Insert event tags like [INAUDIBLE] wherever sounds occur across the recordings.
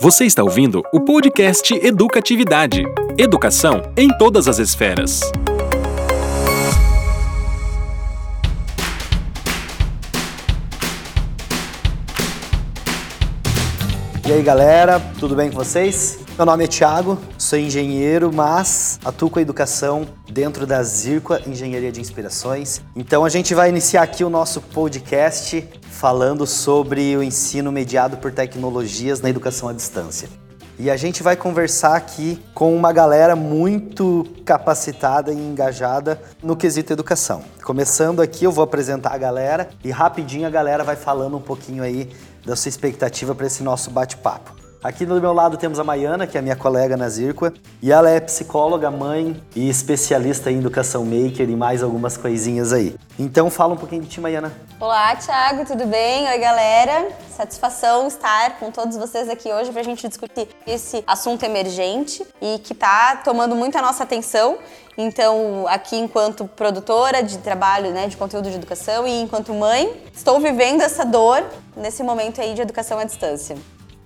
Você está ouvindo o podcast Educatividade. Educação em todas as esferas. E aí galera, tudo bem com vocês? Meu nome é Thiago, sou engenheiro, mas atuo com a educação dentro da Zirqua Engenharia de Inspirações. Então a gente vai iniciar aqui o nosso podcast falando sobre o ensino mediado por tecnologias na educação à distância. E a gente vai conversar aqui com uma galera muito capacitada e engajada no quesito educação. Começando aqui, eu vou apresentar a galera e rapidinho a galera vai falando um pouquinho aí da sua expectativa para esse nosso bate-papo. Aqui do meu lado temos a Maiana, que é minha colega na Zirqua, e ela é psicóloga, mãe e especialista em educação maker e mais algumas coisinhas aí. Então fala um pouquinho de ti, Maiana. Olá, Thiago, tudo bem? Oi, galera. Satisfação estar com todos vocês aqui hoje para a gente discutir esse assunto emergente e que está tomando muito a nossa atenção. Então, aqui enquanto produtora de trabalho, né, de conteúdo de educação e enquanto mãe, estou vivendo essa dor nesse momento aí de educação à distância.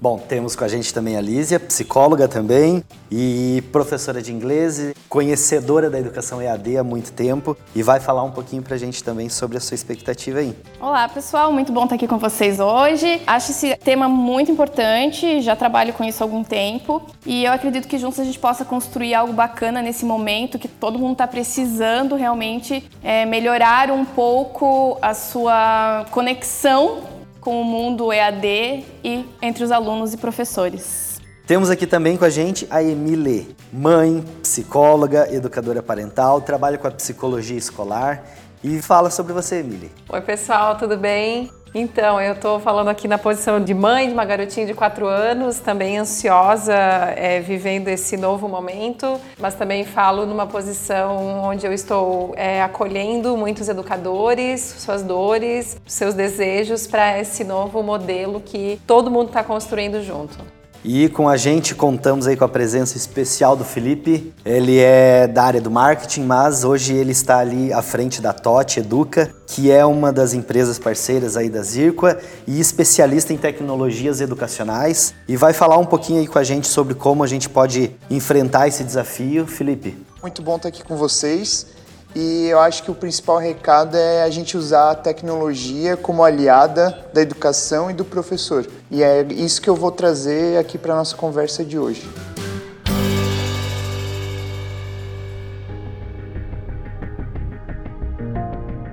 Bom, temos com a gente também a Lísia, psicóloga também e professora de inglês, conhecedora da educação EAD há muito tempo e vai falar um pouquinho pra gente também sobre a sua expectativa aí. Olá, pessoal, muito bom estar aqui com vocês hoje. Acho esse tema muito importante, já trabalho com isso há algum tempo e eu acredito que juntos a gente possa construir algo bacana nesse momento que todo mundo está precisando realmente é, melhorar um pouco a sua conexão com o mundo EAD e entre os alunos e professores. Temos aqui também com a gente a Emile, mãe, psicóloga, educadora parental, trabalha com a psicologia escolar e fala sobre você, Emile. Oi, pessoal, tudo bem? Então, eu estou falando aqui na posição de mãe de uma garotinha de 4 anos, também ansiosa, é, vivendo esse novo momento, mas também falo numa posição onde eu estou é, acolhendo muitos educadores, suas dores, seus desejos para esse novo modelo que todo mundo está construindo junto. E com a gente contamos aí com a presença especial do Felipe. Ele é da área do marketing, mas hoje ele está ali à frente da TOT Educa, que é uma das empresas parceiras aí da Zirqua e especialista em tecnologias educacionais. E vai falar um pouquinho aí com a gente sobre como a gente pode enfrentar esse desafio. Felipe. Muito bom estar aqui com vocês. E eu acho que o principal recado é a gente usar a tecnologia como aliada da educação e do professor. E é isso que eu vou trazer aqui para a nossa conversa de hoje.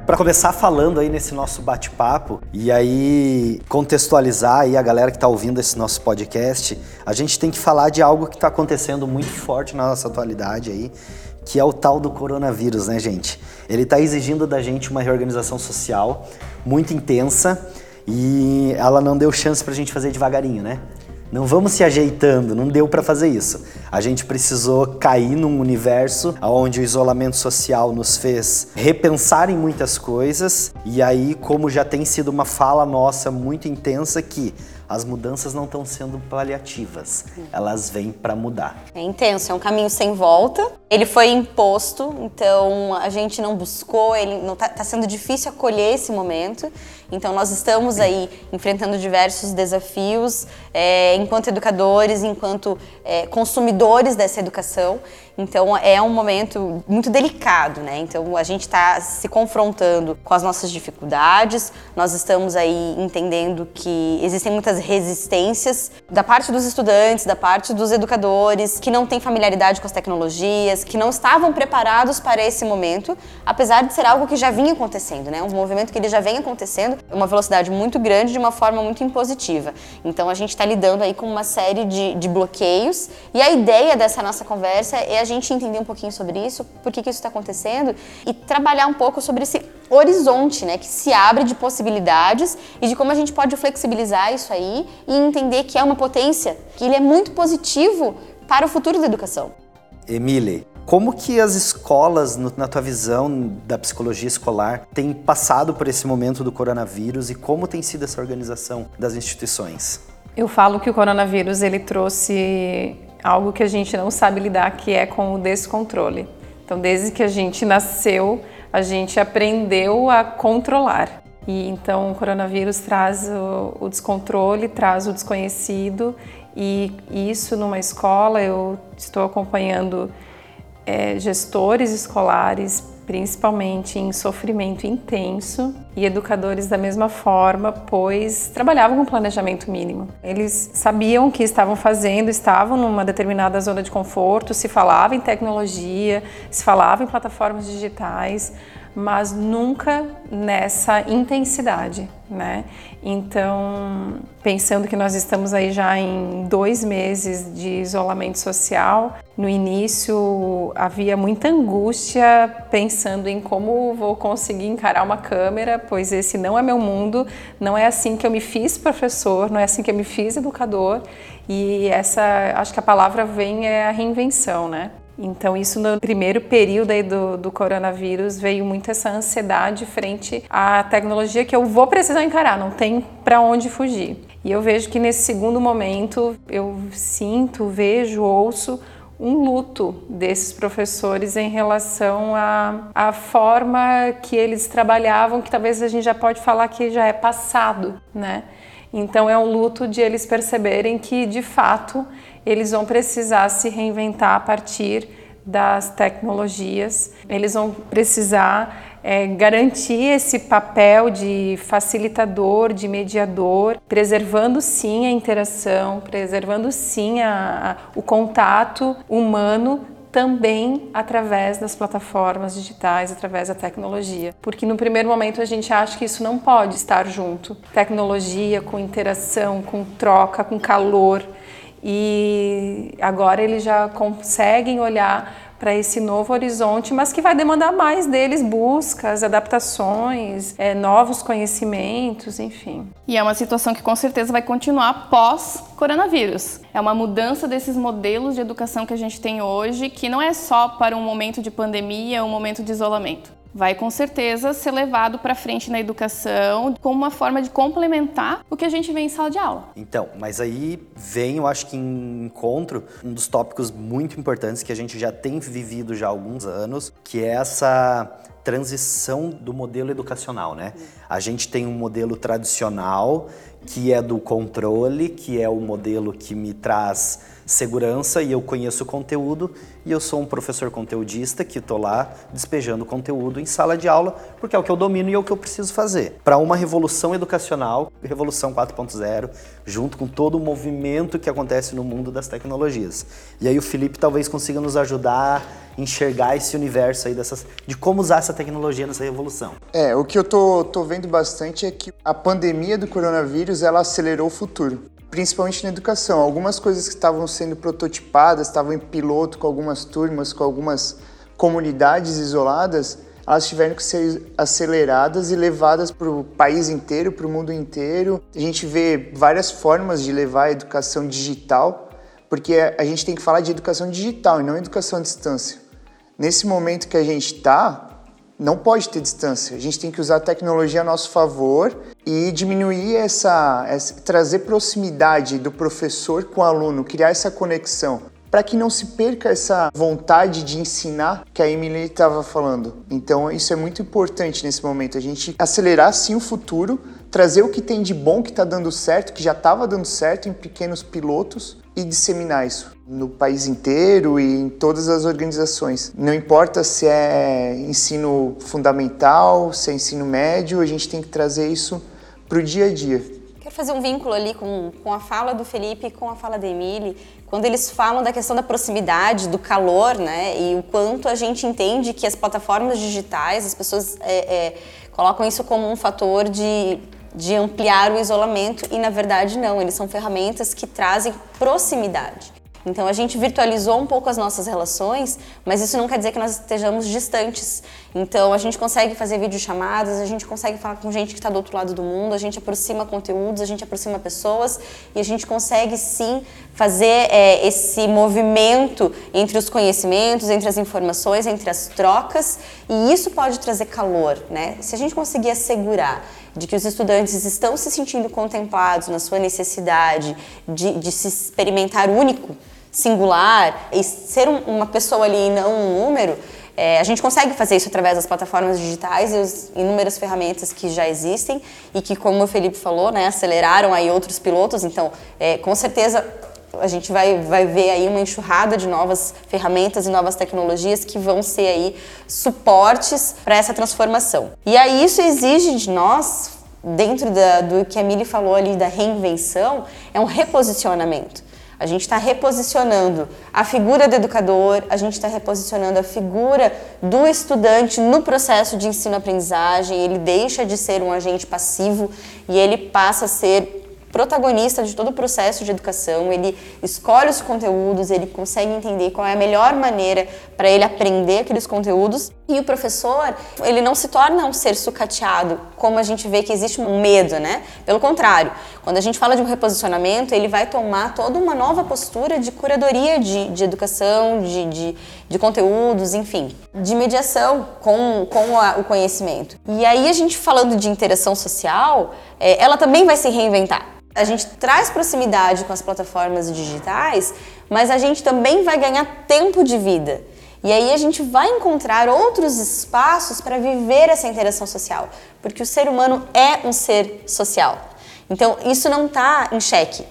Para começar falando aí nesse nosso bate-papo e aí contextualizar aí a galera que está ouvindo esse nosso podcast, a gente tem que falar de algo que está acontecendo muito forte na nossa atualidade aí, que é o tal do coronavírus, né, gente? Ele está exigindo da gente uma reorganização social muito intensa e ela não deu chance para a gente fazer devagarinho, né? Não vamos se ajeitando, não deu para fazer isso. A gente precisou cair num universo onde o isolamento social nos fez repensar em muitas coisas, e aí, como já tem sido uma fala nossa muito intensa, que as mudanças não estão sendo paliativas, elas vêm para mudar. É intenso, é um caminho sem volta. Ele foi imposto, então a gente não buscou, ele não tá, tá sendo difícil acolher esse momento. Então nós estamos aí enfrentando diversos desafios é, enquanto educadores, enquanto é, consumidores dessa educação. Então é um momento muito delicado, né? Então a gente está se confrontando com as nossas dificuldades, nós estamos aí entendendo que existem muitas resistências da parte dos estudantes, da parte dos educadores, que não têm familiaridade com as tecnologias, que não estavam preparados para esse momento, apesar de ser algo que já vinha acontecendo, né? Um movimento que ele já vem acontecendo, uma velocidade muito grande, de uma forma muito impositiva. Então a gente está lidando aí com uma série de, de bloqueios e a ideia dessa nossa conversa é a gente entender um pouquinho sobre isso, por que, que isso está acontecendo e trabalhar um pouco sobre esse horizonte, né, que se abre de possibilidades e de como a gente pode flexibilizar isso aí e entender que é uma potência, que ele é muito positivo para o futuro da educação. Emile, como que as escolas, na tua visão da psicologia escolar, têm passado por esse momento do coronavírus e como tem sido essa organização das instituições? Eu falo que o coronavírus ele trouxe algo que a gente não sabe lidar, que é com o descontrole. Então, desde que a gente nasceu, a gente aprendeu a controlar. E então o coronavírus traz o, o descontrole, traz o desconhecido e isso numa escola eu estou acompanhando é, gestores escolares, principalmente em sofrimento intenso, e educadores da mesma forma, pois trabalhavam com planejamento mínimo. Eles sabiam o que estavam fazendo, estavam numa determinada zona de conforto, se falava em tecnologia, se falava em plataformas digitais, mas nunca nessa intensidade, né? Então, pensando que nós estamos aí já em dois meses de isolamento social, no início havia muita angústia pensando em como vou conseguir encarar uma câmera, pois esse não é meu mundo, não é assim que eu me fiz professor, não é assim que eu me fiz educador, e essa, acho que a palavra vem é a reinvenção, né? Então, isso no primeiro período aí do, do coronavírus veio muito essa ansiedade frente à tecnologia que eu vou precisar encarar, não tem para onde fugir. E eu vejo que nesse segundo momento eu sinto, vejo, ouço um luto desses professores em relação à, à forma que eles trabalhavam, que talvez a gente já pode falar que já é passado, né? Então é um luto de eles perceberem que de fato eles vão precisar se reinventar a partir das tecnologias, eles vão precisar é, garantir esse papel de facilitador, de mediador, preservando sim a interação, preservando sim a, a, o contato humano também através das plataformas digitais, através da tecnologia. Porque no primeiro momento a gente acha que isso não pode estar junto. Tecnologia com interação, com troca, com calor, e agora eles já conseguem olhar para esse novo horizonte, mas que vai demandar mais deles buscas, adaptações, é, novos conhecimentos, enfim. E é uma situação que com certeza vai continuar pós-coronavírus. É uma mudança desses modelos de educação que a gente tem hoje, que não é só para um momento de pandemia, um momento de isolamento vai com certeza ser levado para frente na educação como uma forma de complementar o que a gente vê em sala de aula. Então, mas aí vem, eu acho que em encontro, um dos tópicos muito importantes que a gente já tem vivido já há alguns anos, que é essa transição do modelo educacional, né? A gente tem um modelo tradicional que é do controle, que é o modelo que me traz segurança e eu conheço o conteúdo e eu sou um professor conteudista que estou lá despejando conteúdo em sala de aula porque é o que eu domino e é o que eu preciso fazer. Para uma revolução educacional, revolução 4.0, junto com todo o movimento que acontece no mundo das tecnologias. E aí o Felipe talvez consiga nos ajudar enxergar esse universo aí dessas, de como usar essa tecnologia nessa revolução. É, o que eu tô, tô vendo bastante é que a pandemia do coronavírus ela acelerou o futuro principalmente na educação. Algumas coisas que estavam sendo prototipadas, estavam em piloto com algumas turmas, com algumas comunidades isoladas, elas tiveram que ser aceleradas e levadas para o país inteiro, para o mundo inteiro. A gente vê várias formas de levar a educação digital, porque a gente tem que falar de educação digital e não educação à distância. Nesse momento que a gente está, não pode ter distância. A gente tem que usar a tecnologia a nosso favor e diminuir essa, essa trazer proximidade do professor com o aluno, criar essa conexão para que não se perca essa vontade de ensinar que a Emily estava falando. Então, isso é muito importante nesse momento, a gente acelerar sim o futuro, trazer o que tem de bom que está dando certo, que já estava dando certo em pequenos pilotos e disseminar isso no país inteiro e em todas as organizações. Não importa se é ensino fundamental, se é ensino médio, a gente tem que trazer isso para o dia a dia. Quero fazer um vínculo ali com, com a fala do Felipe e com a fala da Emile, quando eles falam da questão da proximidade, do calor, né, e o quanto a gente entende que as plataformas digitais, as pessoas é, é, colocam isso como um fator de de ampliar o isolamento e na verdade não, eles são ferramentas que trazem proximidade. Então a gente virtualizou um pouco as nossas relações, mas isso não quer dizer que nós estejamos distantes. Então a gente consegue fazer videochamadas, a gente consegue falar com gente que está do outro lado do mundo, a gente aproxima conteúdos, a gente aproxima pessoas e a gente consegue sim fazer é, esse movimento entre os conhecimentos, entre as informações, entre as trocas e isso pode trazer calor, né? Se a gente conseguir assegurar de que os estudantes estão se sentindo contemplados na sua necessidade de, de se experimentar único, singular, e ser um, uma pessoa ali e não um número, É, a gente consegue fazer isso através das plataformas digitais e as inúmeras ferramentas que já existem e que, como o Felipe falou, né, aceleraram aí outros pilotos. Então, é, com certeza a gente vai, vai ver aí uma enxurrada de novas ferramentas e novas tecnologias que vão ser aí suportes para essa transformação. E aí isso exige de nós, dentro da, do que a Mili falou ali da reinvenção, é um reposicionamento. A gente está reposicionando a figura do educador, a gente está reposicionando a figura do estudante no processo de ensino-aprendizagem. Ele deixa de ser um agente passivo e ele passa a ser protagonista de todo o processo de educação, ele escolhe os conteúdos, ele consegue entender qual é a melhor maneira para ele aprender aqueles conteúdos. E o professor, ele não se torna um ser sucateado, como a gente vê que existe um medo, né? Pelo contrário, quando a gente fala de um reposicionamento, ele vai tomar toda uma nova postura de curadoria de, de educação, de, de, de conteúdos, enfim, de mediação com, com a, o conhecimento. E aí a gente falando de interação social, é, ela também vai se reinventar. A gente traz proximidade com as plataformas digitais, mas a gente também vai ganhar tempo de vida. E aí a gente vai encontrar outros espaços para viver essa interação social, porque o ser humano é um ser social. Então isso não está em xeque.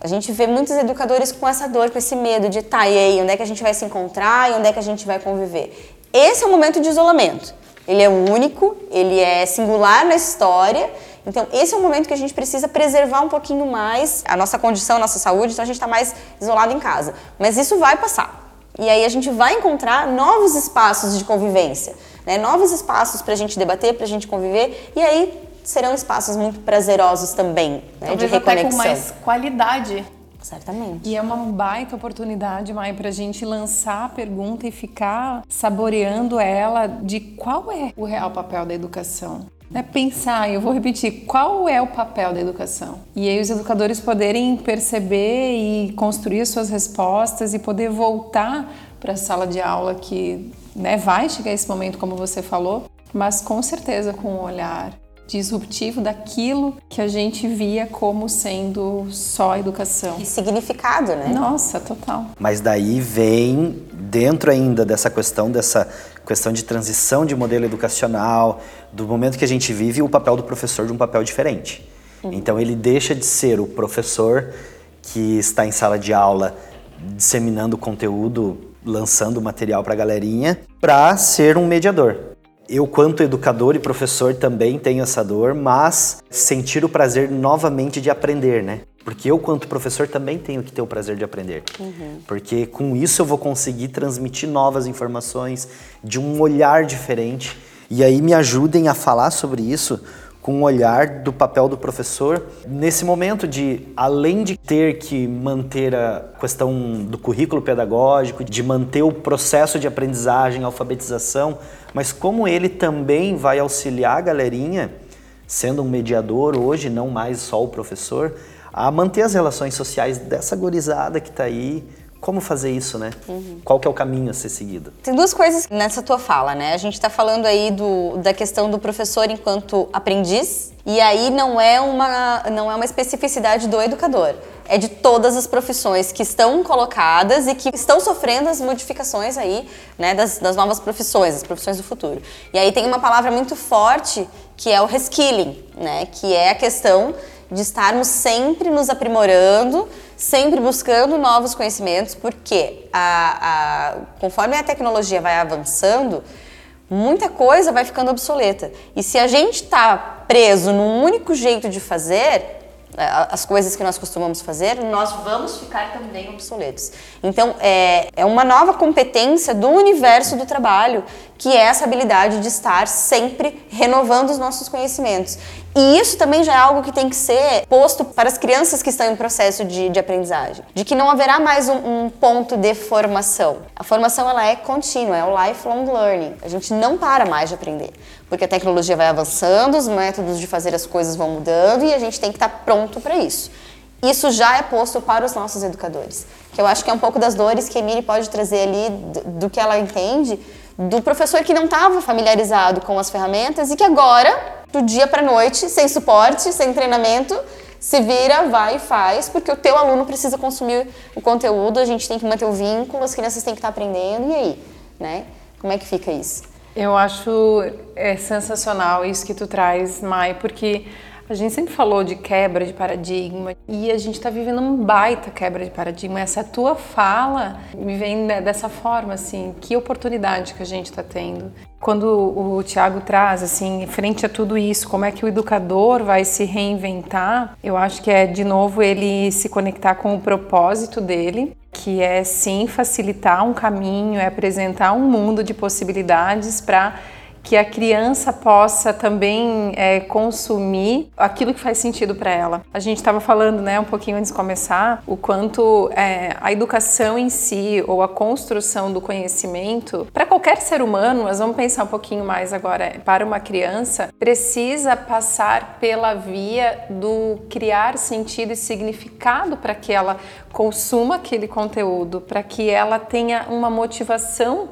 A gente vê muitos educadores com essa dor, com esse medo de tá, e aí, onde é que a gente vai se encontrar e onde é que a gente vai conviver? Esse é o momento de isolamento. Ele é único, ele é singular na história então, esse é um momento que a gente precisa preservar um pouquinho mais a nossa condição, a nossa saúde, então a gente está mais isolado em casa. Mas isso vai passar. E aí a gente vai encontrar novos espaços de convivência, né? novos espaços para a gente debater, para a gente conviver, e aí serão espaços muito prazerosos também, né? De reconexão. Até com mais qualidade. Certamente. E é uma baita oportunidade, Mai, para a gente lançar a pergunta e ficar saboreando ela de qual é o real papel da educação né, pensar, eu vou repetir, qual é o papel da educação? E aí os educadores poderem perceber e construir suas respostas e poder voltar para a sala de aula que né, vai chegar esse momento, como você falou, mas com certeza com um olhar disruptivo daquilo que a gente via como sendo só educação. E significado, né? Nossa, total. Mas daí vem dentro ainda dessa questão dessa questão de transição de modelo educacional, do momento que a gente vive, o papel do professor de um papel diferente. Uhum. Então ele deixa de ser o professor que está em sala de aula disseminando conteúdo, lançando material para a galerinha, para ser um mediador. Eu, quanto educador e professor, também tenho essa dor, mas sentir o prazer novamente de aprender, né? Porque eu, quanto professor, também tenho que ter o prazer de aprender. Uhum. Porque com isso eu vou conseguir transmitir novas informações de um olhar diferente. E aí me ajudem a falar sobre isso com um olhar do papel do professor nesse momento de, além de ter que manter a questão do currículo pedagógico, de manter o processo de aprendizagem, alfabetização, mas como ele também vai auxiliar a galerinha, sendo um mediador hoje, não mais só o professor, a manter as relações sociais dessa gorizada que está aí. Como fazer isso, né? Uhum. Qual que é o caminho a ser seguido? Tem duas coisas nessa tua fala, né? A gente está falando aí do, da questão do professor enquanto aprendiz, e aí não é uma, não é uma especificidade do educador é de todas as profissões que estão colocadas e que estão sofrendo as modificações aí, né, das, das novas profissões, as profissões do futuro. E aí tem uma palavra muito forte que é o reskilling, né, que é a questão de estarmos sempre nos aprimorando, sempre buscando novos conhecimentos, porque a, a, conforme a tecnologia vai avançando, muita coisa vai ficando obsoleta. E se a gente está preso num único jeito de fazer, é, as coisas que nós costumamos fazer, nós vamos ficar também obsoletos. Então, é, é uma nova competência do universo do trabalho, que é essa habilidade de estar sempre renovando os nossos conhecimentos. E isso também já é algo que tem que ser posto para as crianças que estão em processo de, de aprendizagem, de que não haverá mais um, um, ponto de formação. A formação ela é contínua, é o lifelong learning. A gente não para mais de aprender, porque a tecnologia vai avançando, os métodos de fazer as coisas vão mudando e a gente tem que estar pronto para isso. Isso já é posto para os nossos educadores, que eu acho que é um pouco das dores que a Emily pode trazer ali do, do que ela entende do professor que não estava familiarizado com as ferramentas e que agora do dia para noite, sem suporte, sem treinamento, se vira, vai e faz, porque o teu aluno precisa consumir o conteúdo, a gente tem que manter o vínculo, as crianças têm que estar aprendendo, e aí, né? Como é que fica isso? Eu acho é sensacional isso que tu traz, Mai, porque a gente sempre falou de quebra de paradigma e a gente está vivendo um baita quebra de paradigma. Essa tua fala me vem dessa forma, assim, que oportunidade que a gente está tendo. Quando o Tiago traz, assim, frente a tudo isso, como é que o educador vai se reinventar, eu acho que é, de novo, ele se conectar com o propósito dele, que é sim facilitar um caminho, é apresentar um mundo de possibilidades para que a criança possa também é, consumir aquilo que faz sentido para ela. A gente estava falando, né, um pouquinho antes de começar, o quanto é, a educação em si ou a construção do conhecimento para qualquer ser humano, mas vamos pensar um pouquinho mais agora para uma criança, precisa passar pela via do criar sentido e significado para que ela consuma aquele conteúdo, para que ela tenha uma motivação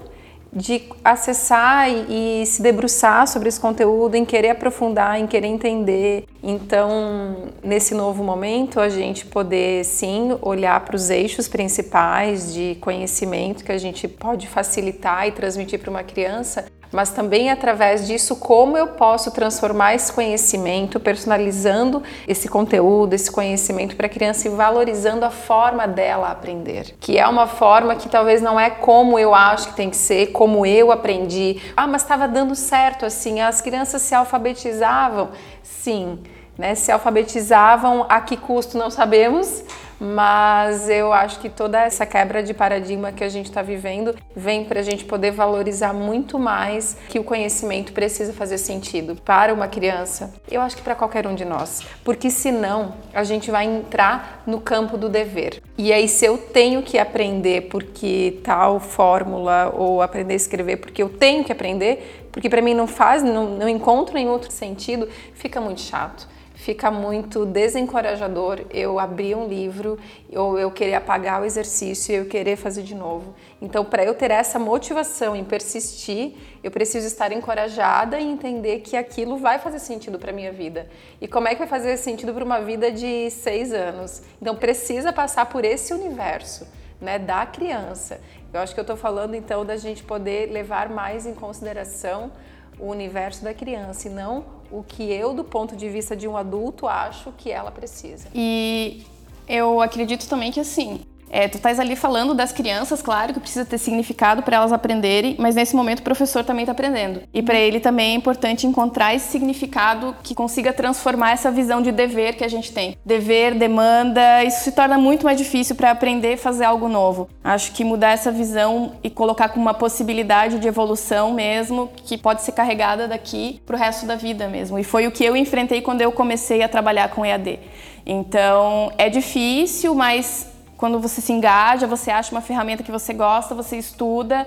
de acessar e, se debruçar sobre esse conteúdo, em querer aprofundar, em querer entender. Então, nesse novo momento, a gente poder sim olhar para os eixos principais de conhecimento que a gente pode facilitar e transmitir para uma criança, mas também através disso como eu posso transformar esse conhecimento, personalizando esse conteúdo, esse conhecimento para a criança e valorizando a forma dela aprender, que é uma forma que talvez não é como eu acho que tem que ser, como eu aprendi. Ah, mas estava dando certo assim, as crianças se alfabetizavam. Sim, né? Se alfabetizavam a que custo não sabemos, mas eu acho que toda essa quebra de paradigma que a gente está vivendo vem para a gente poder valorizar muito mais que o conhecimento precisa fazer sentido para uma criança. Eu acho que para qualquer um de nós, porque senão a gente vai entrar no campo do dever. E aí se eu tenho que aprender porque tal fórmula ou aprender a escrever porque eu tenho que aprender, porque para mim não faz, não, não encontro em outro sentido, fica muito chato fica muito desencorajador eu abrir um livro ou eu querer apagar o exercício e eu querer fazer de novo. Então, para eu ter essa motivação em persistir, eu preciso estar encorajada e entender que aquilo vai fazer sentido para minha vida. E como é que vai fazer sentido para uma vida de seis anos? Então, precisa passar por esse universo. Né, da criança. Eu acho que eu estou falando então da gente poder levar mais em consideração o universo da criança e não o que eu, do ponto de vista de um adulto, acho que ela precisa. E eu acredito também que assim, é, tu estás ali falando das crianças, claro que precisa ter significado para elas aprenderem, mas nesse momento o professor também está aprendendo. E para ele também é importante encontrar esse significado que consiga transformar essa visão de dever que a gente tem. Dever, demanda, isso se torna muito mais difícil para aprender a fazer algo novo. Acho que mudar essa visão e colocar como uma possibilidade de evolução mesmo, que pode ser carregada daqui para o resto da vida mesmo. E foi o que eu enfrentei quando eu comecei a trabalhar com EAD. Então é difícil, mas quando você se engaja, você acha uma ferramenta que você gosta, você estuda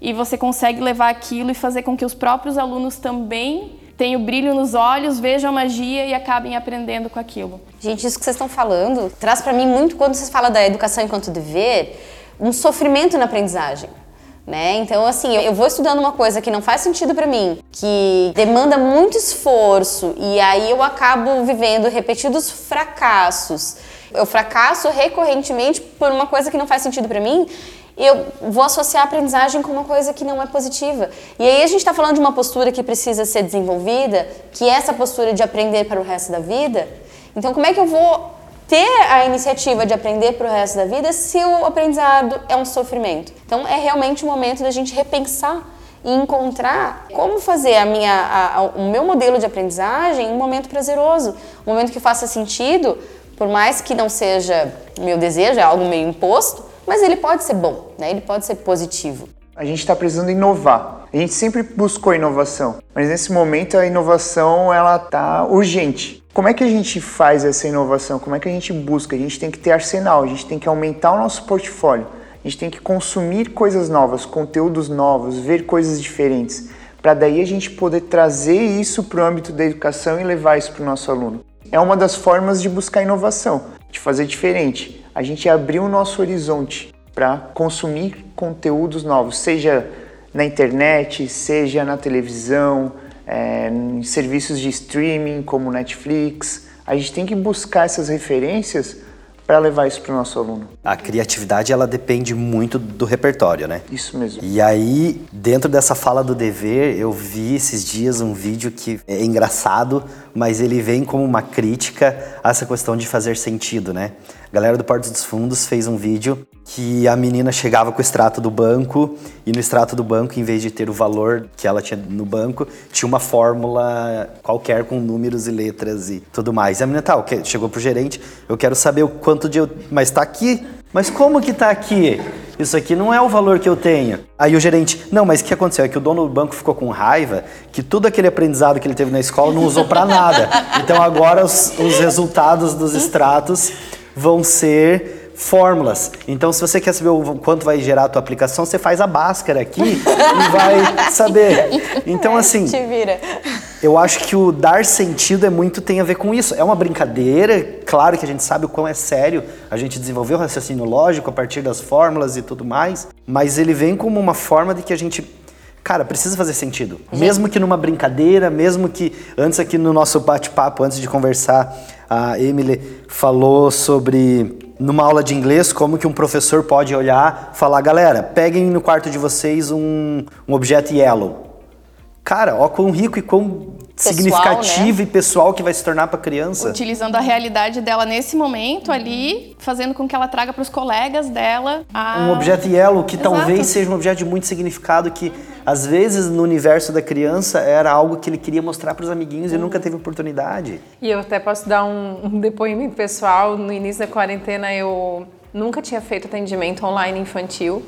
e você consegue levar aquilo e fazer com que os próprios alunos também tenham brilho nos olhos, vejam a magia e acabem aprendendo com aquilo. Gente, isso que vocês estão falando traz para mim muito quando vocês falam da educação enquanto dever, um sofrimento na aprendizagem. Né? Então, assim, eu vou estudando uma coisa que não faz sentido para mim, que demanda muito esforço, e aí eu acabo vivendo repetidos fracassos eu fracasso recorrentemente por uma coisa que não faz sentido para mim, eu vou associar a aprendizagem com uma coisa que não é positiva. E aí a gente está falando de uma postura que precisa ser desenvolvida, que é essa postura de aprender para o resto da vida. Então, como é que eu vou ter a iniciativa de aprender para o resto da vida se o aprendizado é um sofrimento? Então, é realmente o momento da gente repensar e encontrar como fazer a minha, a, a, o meu modelo de aprendizagem um momento prazeroso, um momento que faça sentido por mais que não seja meu desejo, é algo meio imposto, mas ele pode ser bom, né? ele pode ser positivo. A gente está precisando inovar. A gente sempre buscou inovação, mas nesse momento a inovação ela está urgente. Como é que a gente faz essa inovação? Como é que a gente busca? A gente tem que ter arsenal, a gente tem que aumentar o nosso portfólio, a gente tem que consumir coisas novas, conteúdos novos, ver coisas diferentes, para daí a gente poder trazer isso para o âmbito da educação e levar isso para o nosso aluno é uma das formas de buscar inovação, de fazer diferente. A gente abrir o nosso horizonte para consumir conteúdos novos, seja na internet, seja na televisão, é, em serviços de streaming como Netflix. A gente tem que buscar essas referências para levar isso para o nosso aluno. A criatividade ela depende muito do repertório, né? Isso mesmo. E aí, dentro dessa fala do dever, eu vi esses dias um vídeo que é engraçado, mas ele vem como uma crítica a essa questão de fazer sentido, né? A galera do Porto dos Fundos fez um vídeo que a menina chegava com o extrato do banco e no extrato do banco, em vez de ter o valor que ela tinha no banco, tinha uma fórmula qualquer com números e letras e tudo mais. E a menina tá, chegou pro gerente, eu quero saber o quanto de eu... Mas tá aqui. Mas como que tá aqui? Isso aqui não é o valor que eu tenho. Aí o gerente, não, mas o que aconteceu? É que o dono do banco ficou com raiva que tudo aquele aprendizado que ele teve na escola não usou para nada. Então agora os, os resultados dos extratos vão ser fórmulas. Então, se você quer saber o quanto vai gerar a tua aplicação, você faz a Bhaskara aqui e vai saber. Então, assim, [LAUGHS] Te vira. Eu acho que o dar sentido é muito tem a ver com isso. É uma brincadeira, claro que a gente sabe o quão é sério a gente desenvolver o raciocínio lógico a partir das fórmulas e tudo mais, mas ele vem como uma forma de que a gente Cara, precisa fazer sentido. Mesmo que numa brincadeira, mesmo que antes aqui no nosso bate-papo, antes de conversar, a Emily falou sobre numa aula de inglês como que um professor pode olhar, falar, galera, peguem no quarto de vocês um, um objeto yellow. Cara, ó quão rico e quão Pessoal, significativo né? e pessoal que vai se tornar para criança. Utilizando a realidade dela nesse momento ali, fazendo com que ela traga para os colegas dela a... Um objeto yellow que Exato. talvez seja um objeto de muito significado que às vezes no universo da criança era algo que ele queria mostrar para os amiguinhos e nunca teve oportunidade. E eu até posso dar um, um depoimento pessoal. No início da quarentena, eu nunca tinha feito atendimento online infantil.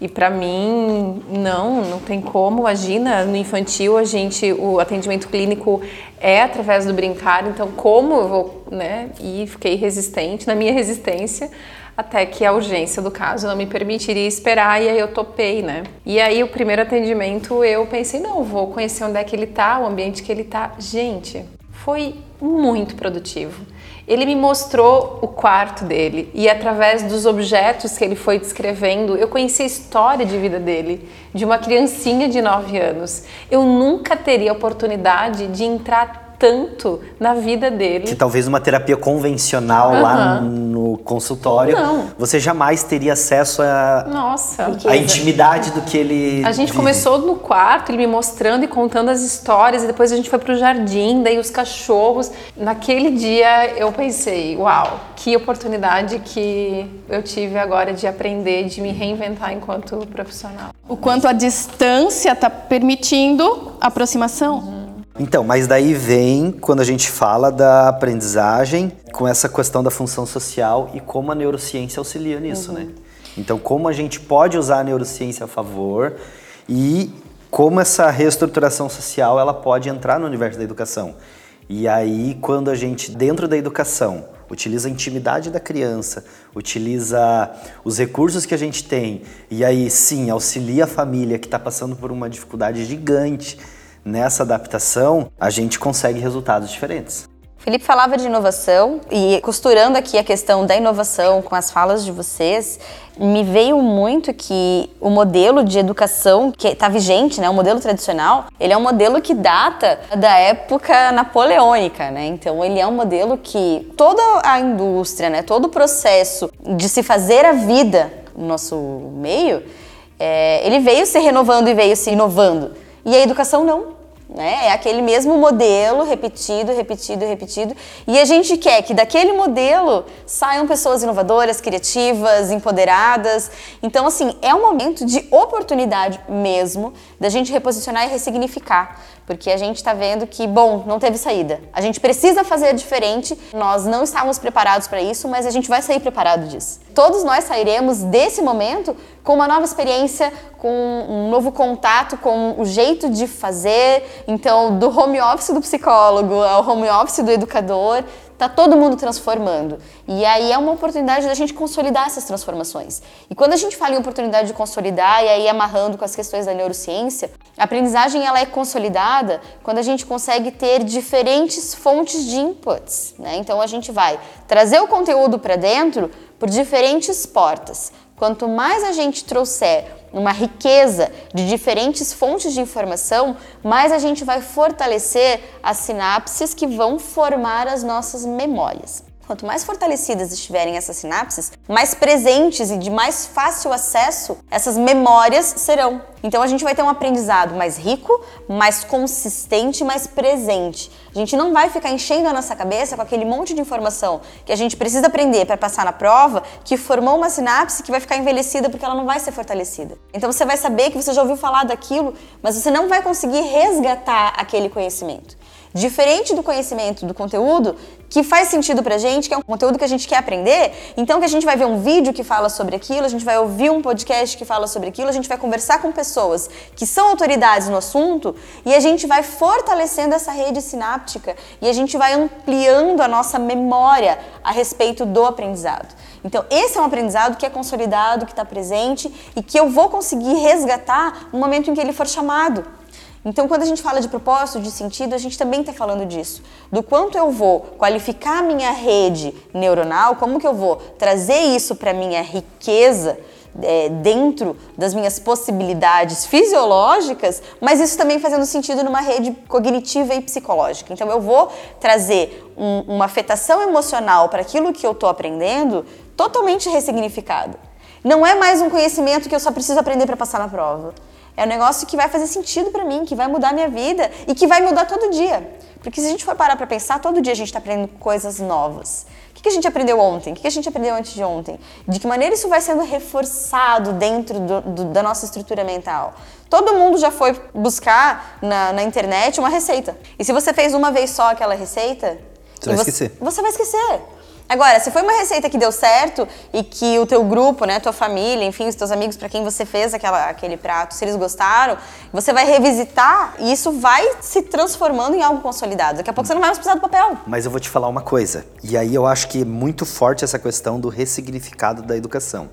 E para mim, não, não tem como. Imagina, no infantil, a gente, o atendimento clínico é através do brincar. Então, como eu vou, né? E fiquei resistente, na minha resistência, até que a urgência do caso não me permitiria esperar e aí eu topei, né? E aí o primeiro atendimento eu pensei, não, vou conhecer onde é que ele tá, o ambiente que ele tá. Gente, foi muito produtivo. Ele me mostrou o quarto dele e através dos objetos que ele foi descrevendo, eu conheci a história de vida dele, de uma criancinha de 9 anos. Eu nunca teria a oportunidade de entrar tanto na vida dele. Que talvez uma terapia convencional lá Aham. no consultório, Não. você jamais teria acesso a, Nossa. a intimidade do que ele A gente vive. começou no quarto, ele me mostrando e contando as histórias, e depois a gente foi pro jardim, daí os cachorros. Naquele dia eu pensei, uau, que oportunidade que eu tive agora de aprender, de me reinventar enquanto profissional. O quanto a distância está permitindo aproximação. Então, mas daí vem quando a gente fala da aprendizagem com essa questão da função social e como a neurociência auxilia nisso, né? Então, como a gente pode usar a neurociência a favor e como essa reestruturação social ela pode entrar no universo da educação. E aí, quando a gente, dentro da educação, utiliza a intimidade da criança, utiliza os recursos que a gente tem, e aí sim auxilia a família que está passando por uma dificuldade gigante nessa adaptação, a gente consegue resultados diferentes. Felipe falava de inovação e costurando aqui a questão da inovação com as falas de vocês, me veio muito que o modelo de educação que está vigente, né, o modelo tradicional, ele é um modelo que data da época napoleônica, né? Então ele é um modelo que toda a indústria, né, todo o processo de se fazer a vida no nosso meio, é, ele veio se renovando e veio se inovando. E a educação não. Né? É aquele mesmo modelo repetido, repetido, repetido. E a gente quer que daquele modelo saiam pessoas inovadoras, criativas, empoderadas. Então, assim, é um momento de oportunidade mesmo da gente reposicionar e ressignificar. Porque a gente está vendo que, bom, não teve saída. A gente precisa fazer diferente. Nós não estávamos preparados para isso, mas a gente vai sair preparado disso. Todos nós sairemos desse momento com uma nova experiência, com um novo contato, com o jeito de fazer. Então, do home office do psicólogo ao home office do educador, tá todo mundo transformando. E aí é uma oportunidade da gente consolidar essas transformações. E quando a gente fala em oportunidade de consolidar, e aí amarrando com as questões da neurociência, a aprendizagem ela é consolidada quando a gente consegue ter diferentes fontes de inputs. Né? Então a gente vai trazer o conteúdo para dentro por diferentes portas. Quanto mais a gente trouxer uma riqueza de diferentes fontes de informação, mais a gente vai fortalecer as sinapses que vão formar as nossas memórias. Quanto mais fortalecidas estiverem essas sinapses, mais presentes e de mais fácil acesso essas memórias serão. Então a gente vai ter um aprendizado mais rico, mais consistente, mais presente. A gente não vai ficar enchendo a nossa cabeça com aquele monte de informação que a gente precisa aprender para passar na prova, que formou uma sinapse que vai ficar envelhecida porque ela não vai ser fortalecida. Então você vai saber que você já ouviu falar daquilo, mas você não vai conseguir resgatar aquele conhecimento. Diferente do conhecimento do conteúdo que faz sentido pra gente, que é um conteúdo que a gente quer aprender, então que a gente vai ver um vídeo que fala sobre aquilo, a gente vai ouvir um podcast que fala sobre aquilo, a gente vai conversar com pessoas que são autoridades no assunto e a gente vai fortalecendo essa rede sináptica e a gente vai ampliando a nossa memória a respeito do aprendizado. Então, esse é um aprendizado que é consolidado, que está presente e que eu vou conseguir resgatar no momento em que ele for chamado. Então, quando a gente fala de propósito, de sentido, a gente também está falando disso. Do quanto eu vou qualificar a minha rede neuronal, como que eu vou trazer isso para a minha riqueza é, dentro das minhas possibilidades fisiológicas, mas isso também fazendo sentido numa rede cognitiva e psicológica. Então, eu vou trazer um, uma afetação emocional para aquilo que eu estou aprendendo totalmente ressignificada. Não é mais um conhecimento que eu só preciso aprender para passar na prova. É um negócio que vai fazer sentido para mim, que vai mudar minha vida e que vai mudar todo dia. Porque se a gente for parar para pensar, todo dia a gente está aprendendo coisas novas. O que a gente aprendeu ontem? O que a gente aprendeu antes de ontem? De que maneira isso vai sendo reforçado dentro do, do, da nossa estrutura mental? Todo mundo já foi buscar na, na, internet uma receita. E se você fez uma vez só aquela receita, você vai você, esquecer. Você vai esquecer. Agora, se foi uma receita que deu certo e que o teu grupo, né, tua família, enfim, os teus amigos para quem você fez aquela, aquele prato, se eles gostaram, você vai revisitar e isso vai se transformando em algo consolidado. Daqui a pouco você não vai mais precisar do papel. Mas eu vou te falar uma coisa, e aí eu acho que é muito forte essa questão do ressignificado da educação.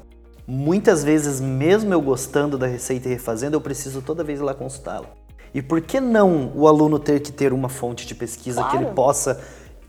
Muitas vezes, mesmo eu gostando da receita e refazendo, eu preciso toda vez ir lá consultá-la. E por que não o aluno ter que ter uma fonte de pesquisa Claro. que ele possa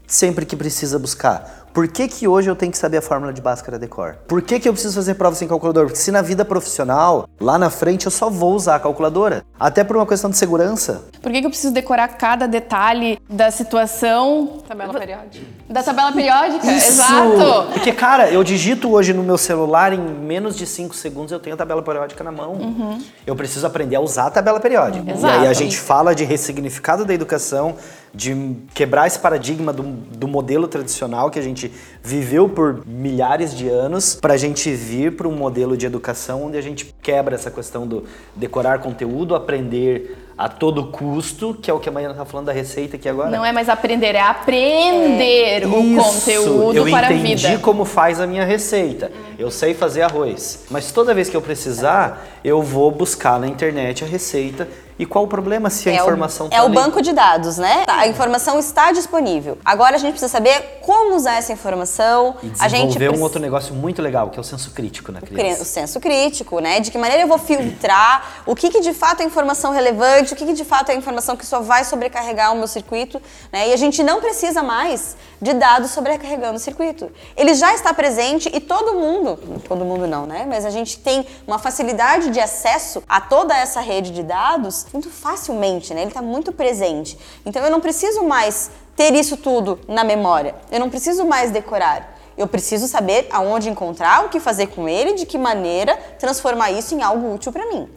sempre que precisa buscar? Por que, que hoje eu tenho que saber a fórmula de Bhaskara decor? Por que, que eu preciso fazer prova sem calculadora? Porque se na vida profissional, lá na frente, eu só vou usar a calculadora. Até por uma questão de segurança. Por que, que eu preciso decorar cada detalhe da situação Tabela periódica. da tabela periódica? Isso! Exato! Porque, cara, eu digito hoje no meu celular, em menos de 5 segundos eu tenho a tabela periódica na mão. Eu preciso aprender a usar a tabela periódica. E Exato. aí a gente fala de ressignificado da educação, de quebrar esse paradigma do, do modelo tradicional que a gente viveu por milhares de anos, pra gente vir para um modelo de educação onde a gente quebra essa questão do decorar conteúdo, aprender a todo custo, que é o que a Mariana tá falando da receita aqui agora. Não é mais aprender, é aprender o Isso, conteúdo eu para a entendi vida. como faz a minha receita. Eu sei fazer arroz. Mas toda vez que eu precisar, eu vou buscar na internet a receita. E qual o problema se a é informação o, tá é o ali? banco de dados, né? A informação está disponível. Agora a gente precisa saber como usar essa informação. E a gente desenvolver um precisa- outro negócio muito legal, que é o senso crítico na o criança. senso crítico, né? De que maneira eu vou filtrar [LAUGHS] o que, que de fato é informação relevante, o que, que de fato é informação que só vai sobrecarregar o meu circuito, né? E a gente não precisa mais de dados sobrecarregando o circuito. Ele já está presente e todo mundo, todo mundo não, né? Mas a gente tem uma facilidade de acesso a toda essa rede de dados muito facilmente, né? Ele está muito presente. Então eu não preciso mais ter isso tudo na memória. Eu não preciso mais decorar. Eu preciso saber aonde encontrar, o que fazer com ele, de que maneira transformar isso em algo útil para mim.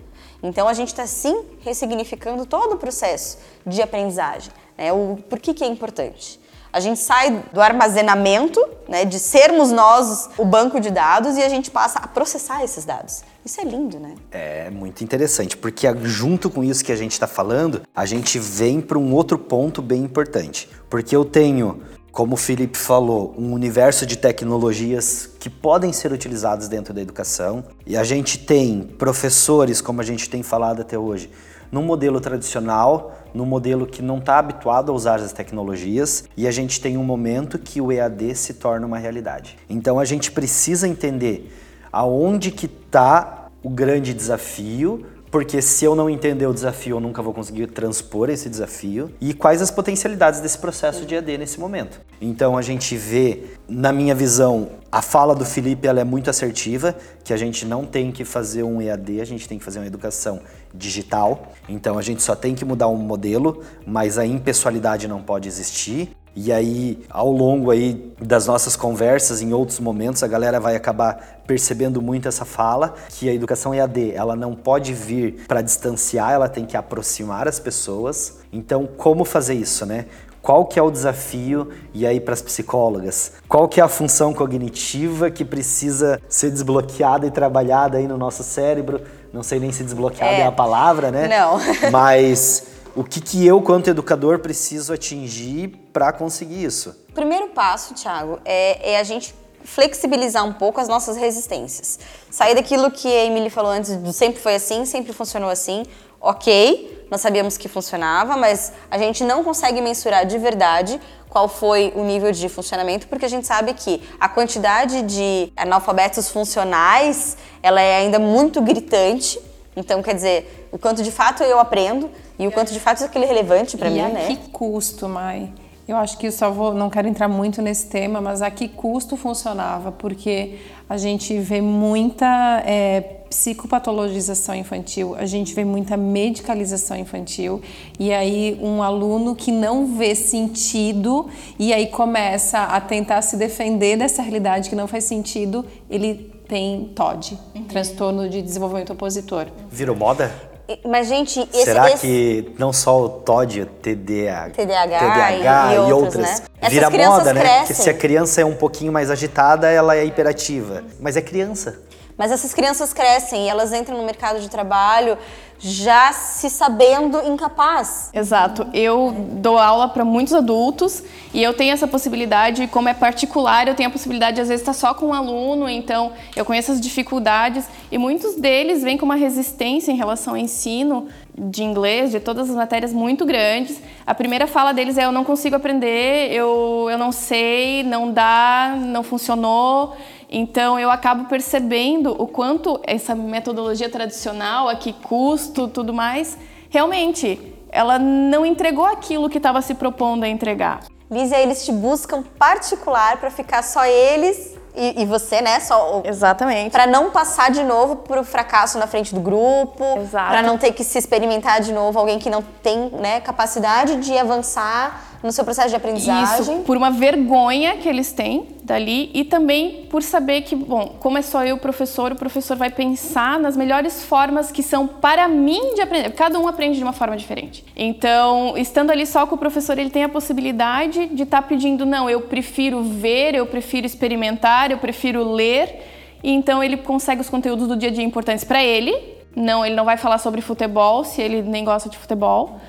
Então a gente está sim ressignificando todo o processo de aprendizagem. Né? O por que, que é importante? A gente sai do armazenamento, né, de sermos nós o banco de dados e a gente passa a processar esses dados. Isso é lindo, né? É muito interessante, porque junto com isso que a gente está falando, a gente vem para um outro ponto bem importante. Porque eu tenho, como o Felipe falou, um universo de tecnologias que podem ser utilizadas dentro da educação. E a gente tem professores, como a gente tem falado até hoje, num modelo tradicional, num modelo que não está habituado a usar as tecnologias, e a gente tem um momento que o EAD se torna uma realidade. Então a gente precisa entender aonde que está o grande desafio, porque se eu não entender o desafio, eu nunca vou conseguir transpor esse desafio, e quais as potencialidades desse processo de EAD nesse momento. Então a gente vê, na minha visão, a fala do Felipe ela é muito assertiva, que a gente não tem que fazer um EAD, a gente tem que fazer uma educação digital. Então a gente só tem que mudar um modelo, mas a impessoalidade não pode existir. E aí, ao longo aí das nossas conversas, em outros momentos, a galera vai acabar percebendo muito essa fala, que a educação EAD, ela não pode vir para distanciar, ela tem que aproximar as pessoas. Então, como fazer isso, né? Qual que é o desafio e aí para as psicólogas? Qual que é a função cognitiva que precisa ser desbloqueada e trabalhada aí no nosso cérebro? Não sei nem se desbloqueada é, é a palavra, né? Não. [LAUGHS] Mas o que, que eu, quanto educador, preciso atingir para conseguir isso? O primeiro passo, Thiago, é, é, a gente flexibilizar um pouco as nossas resistências. Sair daquilo que a Emily falou antes, sempre foi assim, sempre funcionou assim. Ok, nós sabíamos que funcionava, mas a gente não consegue mensurar de verdade qual foi o nível de funcionamento, porque a gente sabe que a quantidade de analfabetos funcionais ela é ainda muito gritante. Então, quer dizer, o quanto de fato eu aprendo e o quanto de fato isso é relevante para mim, a né? que custo, Mai? Eu acho que só vou, não quero entrar muito nesse tema, mas a que custo funcionava? Porque a gente vê muita é, psicopatologização infantil, a gente vê muita medicalização infantil, e aí um aluno que não vê sentido e aí começa a tentar se defender dessa realidade que não faz sentido, ele tem TOD, uhum. transtorno de desenvolvimento opositor. Virou moda? Mas, gente, esse, Será esse... que não só o TOD, o TDAH, TDAH, TDAH e, e, outras, né? vira moda, né? Crescem. Porque se a criança é um pouquinho mais agitada, ela é hiperativa. Mas é criança. Mas essas crianças crescem e elas entram no mercado de trabalho já se sabendo incapaz. Exato. Eu dou aula para muitos adultos e eu tenho essa possibilidade, como é particular, eu tenho a possibilidade de às vezes estar só com um aluno, então eu conheço as dificuldades e muitos deles vêm com uma resistência em relação ao ensino de inglês, de todas as matérias muito grandes. A primeira fala deles é eu não consigo aprender, eu, eu não sei, não dá, não funcionou. Então eu acabo percebendo o quanto essa metodologia tradicional, aqui custo, tudo mais, realmente ela não entregou aquilo que estava se propondo a entregar. Lízia, eles te buscam particular para ficar só eles e, e, você, né? Só Exatamente. Para não passar de novo pro fracasso na frente do grupo, para não ter que se experimentar de novo alguém que não tem, né, capacidade de avançar no seu processo de aprendizagem. Isso, por uma vergonha que eles têm dali e também por saber que, bom, como é só eu professor, o professor vai pensar nas melhores formas que são para mim de aprender. Cada um aprende de uma forma diferente. Então, estando ali só com o professor, ele tem a possibilidade de estar tá pedindo, não, eu prefiro ver, eu prefiro experimentar, eu prefiro ler. E então ele consegue os conteúdos do dia a dia importantes para ele. Não, ele não vai falar sobre futebol se ele nem gosta de futebol.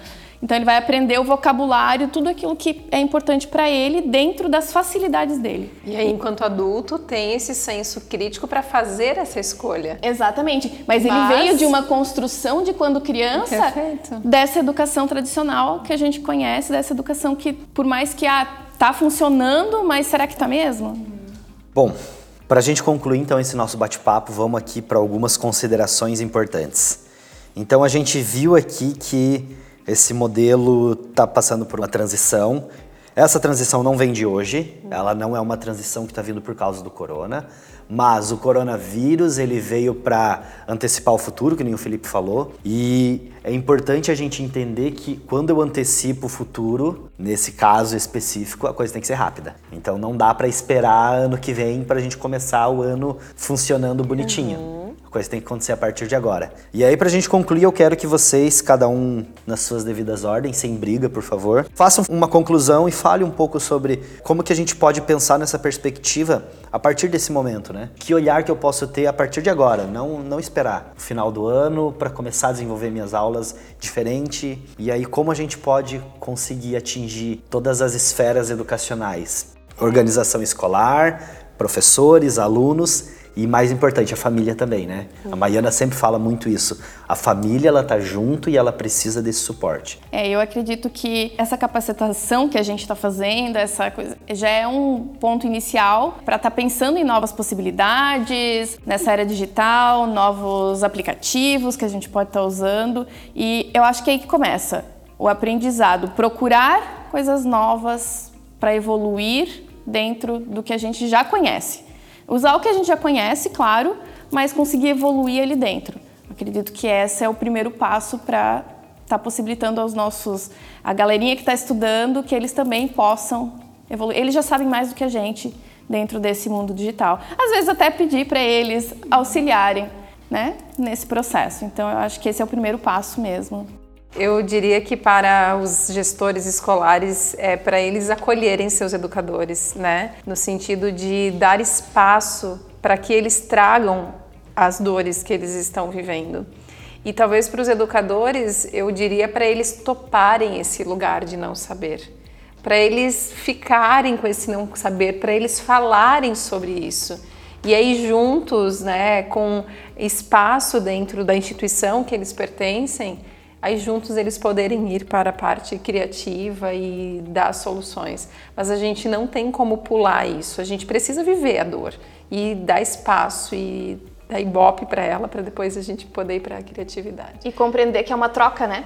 Então ele vai aprender o vocabulário, tudo aquilo que é importante para ele dentro das facilidades dele. E aí, enquanto adulto, tem esse senso crítico para fazer essa escolha. Exatamente. Mas, Mas, ele veio de uma construção de quando criança Perfeito. dessa educação tradicional que a gente conhece, dessa educação que, por mais que ah, tá funcionando, mas será que tá mesmo? Bom, para a gente concluir então esse nosso bate-papo, vamos aqui para algumas considerações importantes. Então a gente viu aqui que esse modelo está passando por uma transição. Essa transição não vem de hoje, ela não é uma transição que está vindo por causa do corona, mas o coronavírus ele veio para antecipar o futuro, que nem o Felipe falou, e é importante a gente entender que quando eu antecipo o futuro, nesse caso específico, a coisa tem que ser rápida. Então não dá para esperar ano que vem para a gente começar o ano funcionando bonitinho. Uhum coisa tem que acontecer a partir de agora. E aí, pra gente concluir, eu quero que vocês, cada um nas suas devidas ordens, sem briga, por favor, façam uma conclusão e fale um pouco sobre como que a gente pode pensar nessa perspectiva a partir desse momento, né? Que olhar que eu posso ter a partir de agora, não, não esperar o final do ano para começar a desenvolver minhas aulas diferente. E aí, como a gente pode conseguir atingir todas as esferas educacionais? Organização escolar, professores, alunos e mais importante, a família também, né? A Maiana sempre fala muito isso. A família, ela tá junto e ela precisa desse suporte. É, eu acredito que essa capacitação que a gente está fazendo, essa coisa, já é um ponto inicial para estar tá pensando em novas possibilidades, nessa era digital, novos aplicativos que a gente pode estar tá usando. E eu acho que é aí que começa o aprendizado, procurar coisas novas para evoluir dentro do que a gente já conhece. Usar o que a gente já conhece, claro, mas conseguir evoluir ali dentro. Acredito que esse é o primeiro passo para está possibilitando aos nossos, a galerinha que está estudando, que eles também possam evoluir. Eles já sabem mais do que a gente dentro desse mundo digital. Às vezes até pedir para eles auxiliarem né, nesse processo. Então eu acho que esse é o primeiro passo mesmo. Eu diria que para os gestores escolares é para eles acolherem seus educadores, né? No sentido de dar espaço para que eles tragam as dores que eles estão vivendo. E talvez para os educadores, eu diria para eles toparem esse lugar de não saber, para eles ficarem com esse não saber, para eles falarem sobre isso. E aí juntos, né, com espaço dentro da instituição que eles pertencem, aí juntos eles poderem ir para a parte criativa e dar soluções. Mas a gente não tem como pular isso, a gente precisa viver a dor e dar espaço e dar ibope para ela, para depois a gente poder ir para a criatividade. E compreender que é uma troca, né?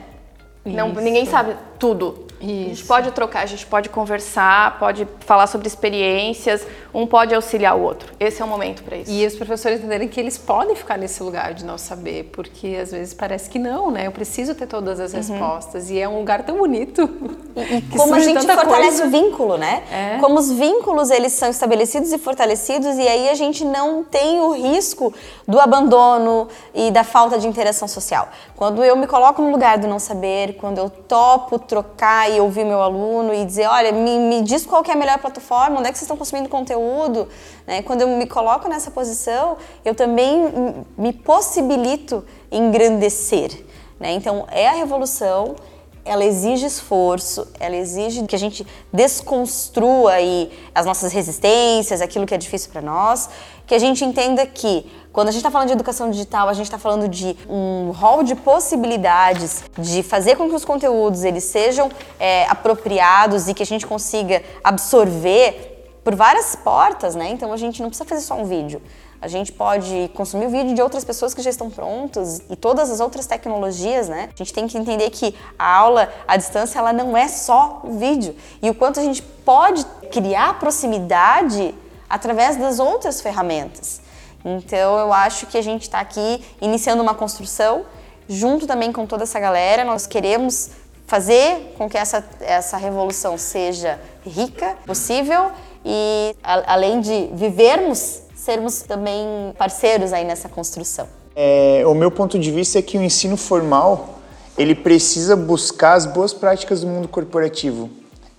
Não, ninguém sabe tudo. Isso. A gente pode trocar, a gente pode conversar, pode falar sobre experiências, um pode auxiliar o outro. Esse é o momento para isso. E os professores entenderem que eles podem ficar nesse lugar de não saber, porque às vezes parece que não, né? Eu preciso ter todas as uhum. respostas e é um lugar tão bonito. E, e [LAUGHS] como a gente fortalece coisa. o vínculo, né? É. Como os vínculos eles são estabelecidos e fortalecidos e aí a gente não tem o risco do abandono e da falta de interação social. Quando eu me coloco no lugar do não saber, quando eu topo trocar e ouvir meu aluno e dizer, olha, me, me diz qual é a melhor plataforma, onde é que vocês estão consumindo conteúdo. Né? Quando eu me coloco nessa posição, eu também me possibilito engrandecer. Né? Então, é a revolução, ela exige esforço, ela exige que a gente desconstrua aí as nossas resistências, aquilo que é difícil para nós, que a gente entenda que quando a gente está falando de educação digital, a gente está falando de um rol de possibilidades de fazer com que os conteúdos eles sejam é, apropriados e que a gente consiga absorver por várias portas, né? Então a gente não precisa fazer só um vídeo. A gente pode consumir o vídeo de outras pessoas que já estão prontas e todas as outras tecnologias, né? A gente tem que entender que a aula à distância ela não é só o vídeo e o quanto a gente pode criar proximidade através das outras ferramentas. Então eu acho que a gente está aqui iniciando uma construção junto também com toda essa galera. Nós queremos fazer com que essa, essa revolução seja rica, possível e a, além de vivermos, sermos também parceiros aí nessa construção. É, o meu ponto de vista é que o ensino formal ele precisa buscar as boas práticas do mundo corporativo.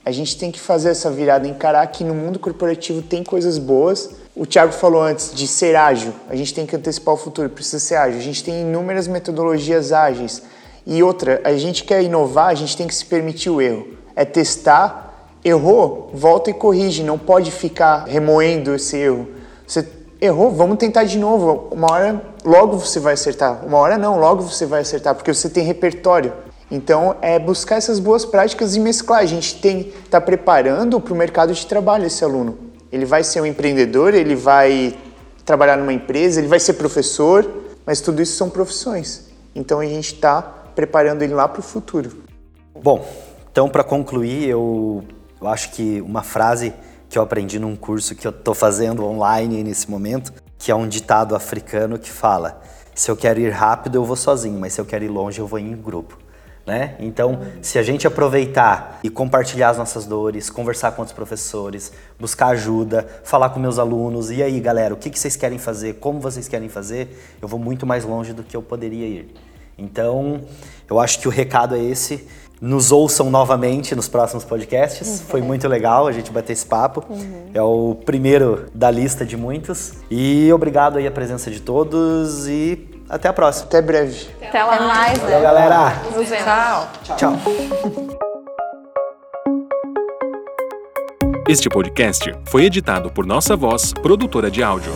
A gente tem que fazer essa virada, encarar que no mundo corporativo tem coisas boas, o Thiago falou antes de ser ágil. A gente tem que antecipar o futuro, precisa ser ágil. A gente tem inúmeras metodologias ágeis. E outra, a gente quer inovar, a gente tem que se permitir o erro. É testar, errou, volta e corrige. Não pode ficar remoendo esse erro. Você errou, vamos tentar de novo. Uma hora, logo você vai acertar. Uma hora não, logo você vai acertar, porque você tem repertório. Então, é buscar essas boas práticas e mesclar. A gente tem tá preparando para o mercado de trabalho esse aluno. Ele vai ser um empreendedor, ele vai trabalhar numa empresa, ele vai ser professor, mas tudo isso são profissões. Então a gente está preparando ele lá para o futuro. Bom, então para concluir, eu, eu acho que uma frase que eu aprendi num curso que eu estou fazendo online nesse momento, que é um ditado africano que fala: se eu quero ir rápido eu vou sozinho, mas se eu quero ir longe eu vou em grupo. Né? Então, se a gente aproveitar e compartilhar as nossas dores, conversar com outros professores, buscar ajuda, falar com meus alunos, e aí, galera, o que, que vocês querem fazer, como vocês querem fazer, eu vou muito mais longe do que eu poderia ir. Então, eu acho que o recado é esse. Nos ouçam novamente nos próximos podcasts. Uhum. Foi muito legal a gente bater esse papo. Uhum. É o primeiro da lista de muitos. E obrigado aí a presença de todos e até a próxima. Até breve. Até lá. Até mais. Valeu, né? galera. Nos vemos. Tchau. Tchau. Tchau. Este podcast foi editado por Nossa Voz, produtora de áudio.